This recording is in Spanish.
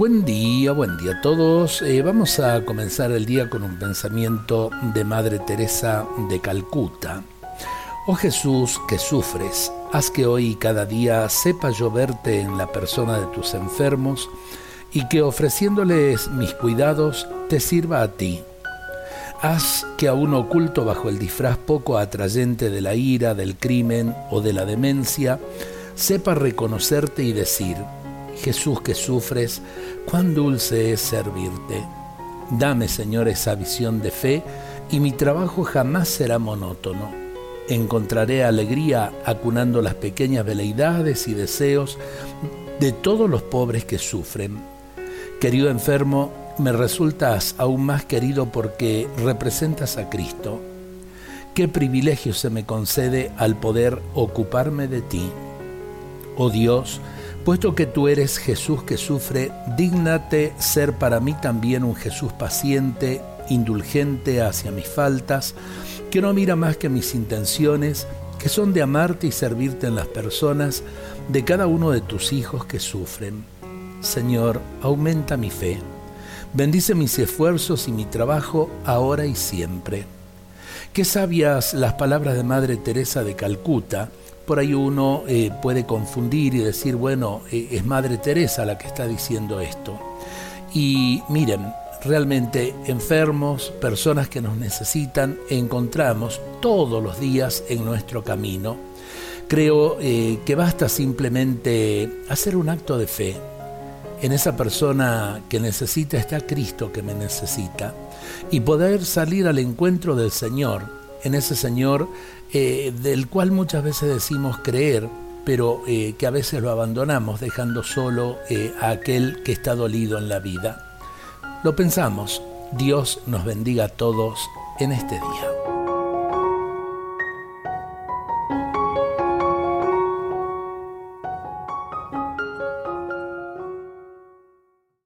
Buen día, buen día a todos. Eh, vamos a comenzar el día con un pensamiento de Madre Teresa de Calcuta. Oh Jesús, que sufres, haz que hoy y cada día sepa yo verte en la persona de tus enfermos y que ofreciéndoles mis cuidados te sirva a ti. Haz que aún oculto bajo el disfraz poco atrayente de la ira, del crimen o de la demencia, sepa reconocerte y decir, Jesús que sufres, cuán dulce es servirte. Dame, Señor, esa visión de fe y mi trabajo jamás será monótono. Encontraré alegría acunando las pequeñas veleidades y deseos de todos los pobres que sufren. Querido enfermo, me resultas aún más querido porque representas a Cristo. Qué privilegio se me concede al poder ocuparme de ti. Oh Dios, Puesto que tú eres Jesús que sufre, dígnate ser para mí también un Jesús paciente, indulgente hacia mis faltas, que no mira más que mis intenciones, que son de amarte y servirte en las personas de cada uno de tus hijos que sufren. Señor, aumenta mi fe. Bendice mis esfuerzos y mi trabajo ahora y siempre. Qué sabias las palabras de Madre Teresa de Calcuta, por ahí uno eh, puede confundir y decir, bueno, eh, es Madre Teresa la que está diciendo esto. Y miren, realmente enfermos, personas que nos necesitan, encontramos todos los días en nuestro camino. Creo eh, que basta simplemente hacer un acto de fe. En esa persona que necesita está Cristo que me necesita. Y poder salir al encuentro del Señor en ese Señor eh, del cual muchas veces decimos creer, pero eh, que a veces lo abandonamos dejando solo eh, a aquel que está dolido en la vida. Lo pensamos, Dios nos bendiga a todos en este día.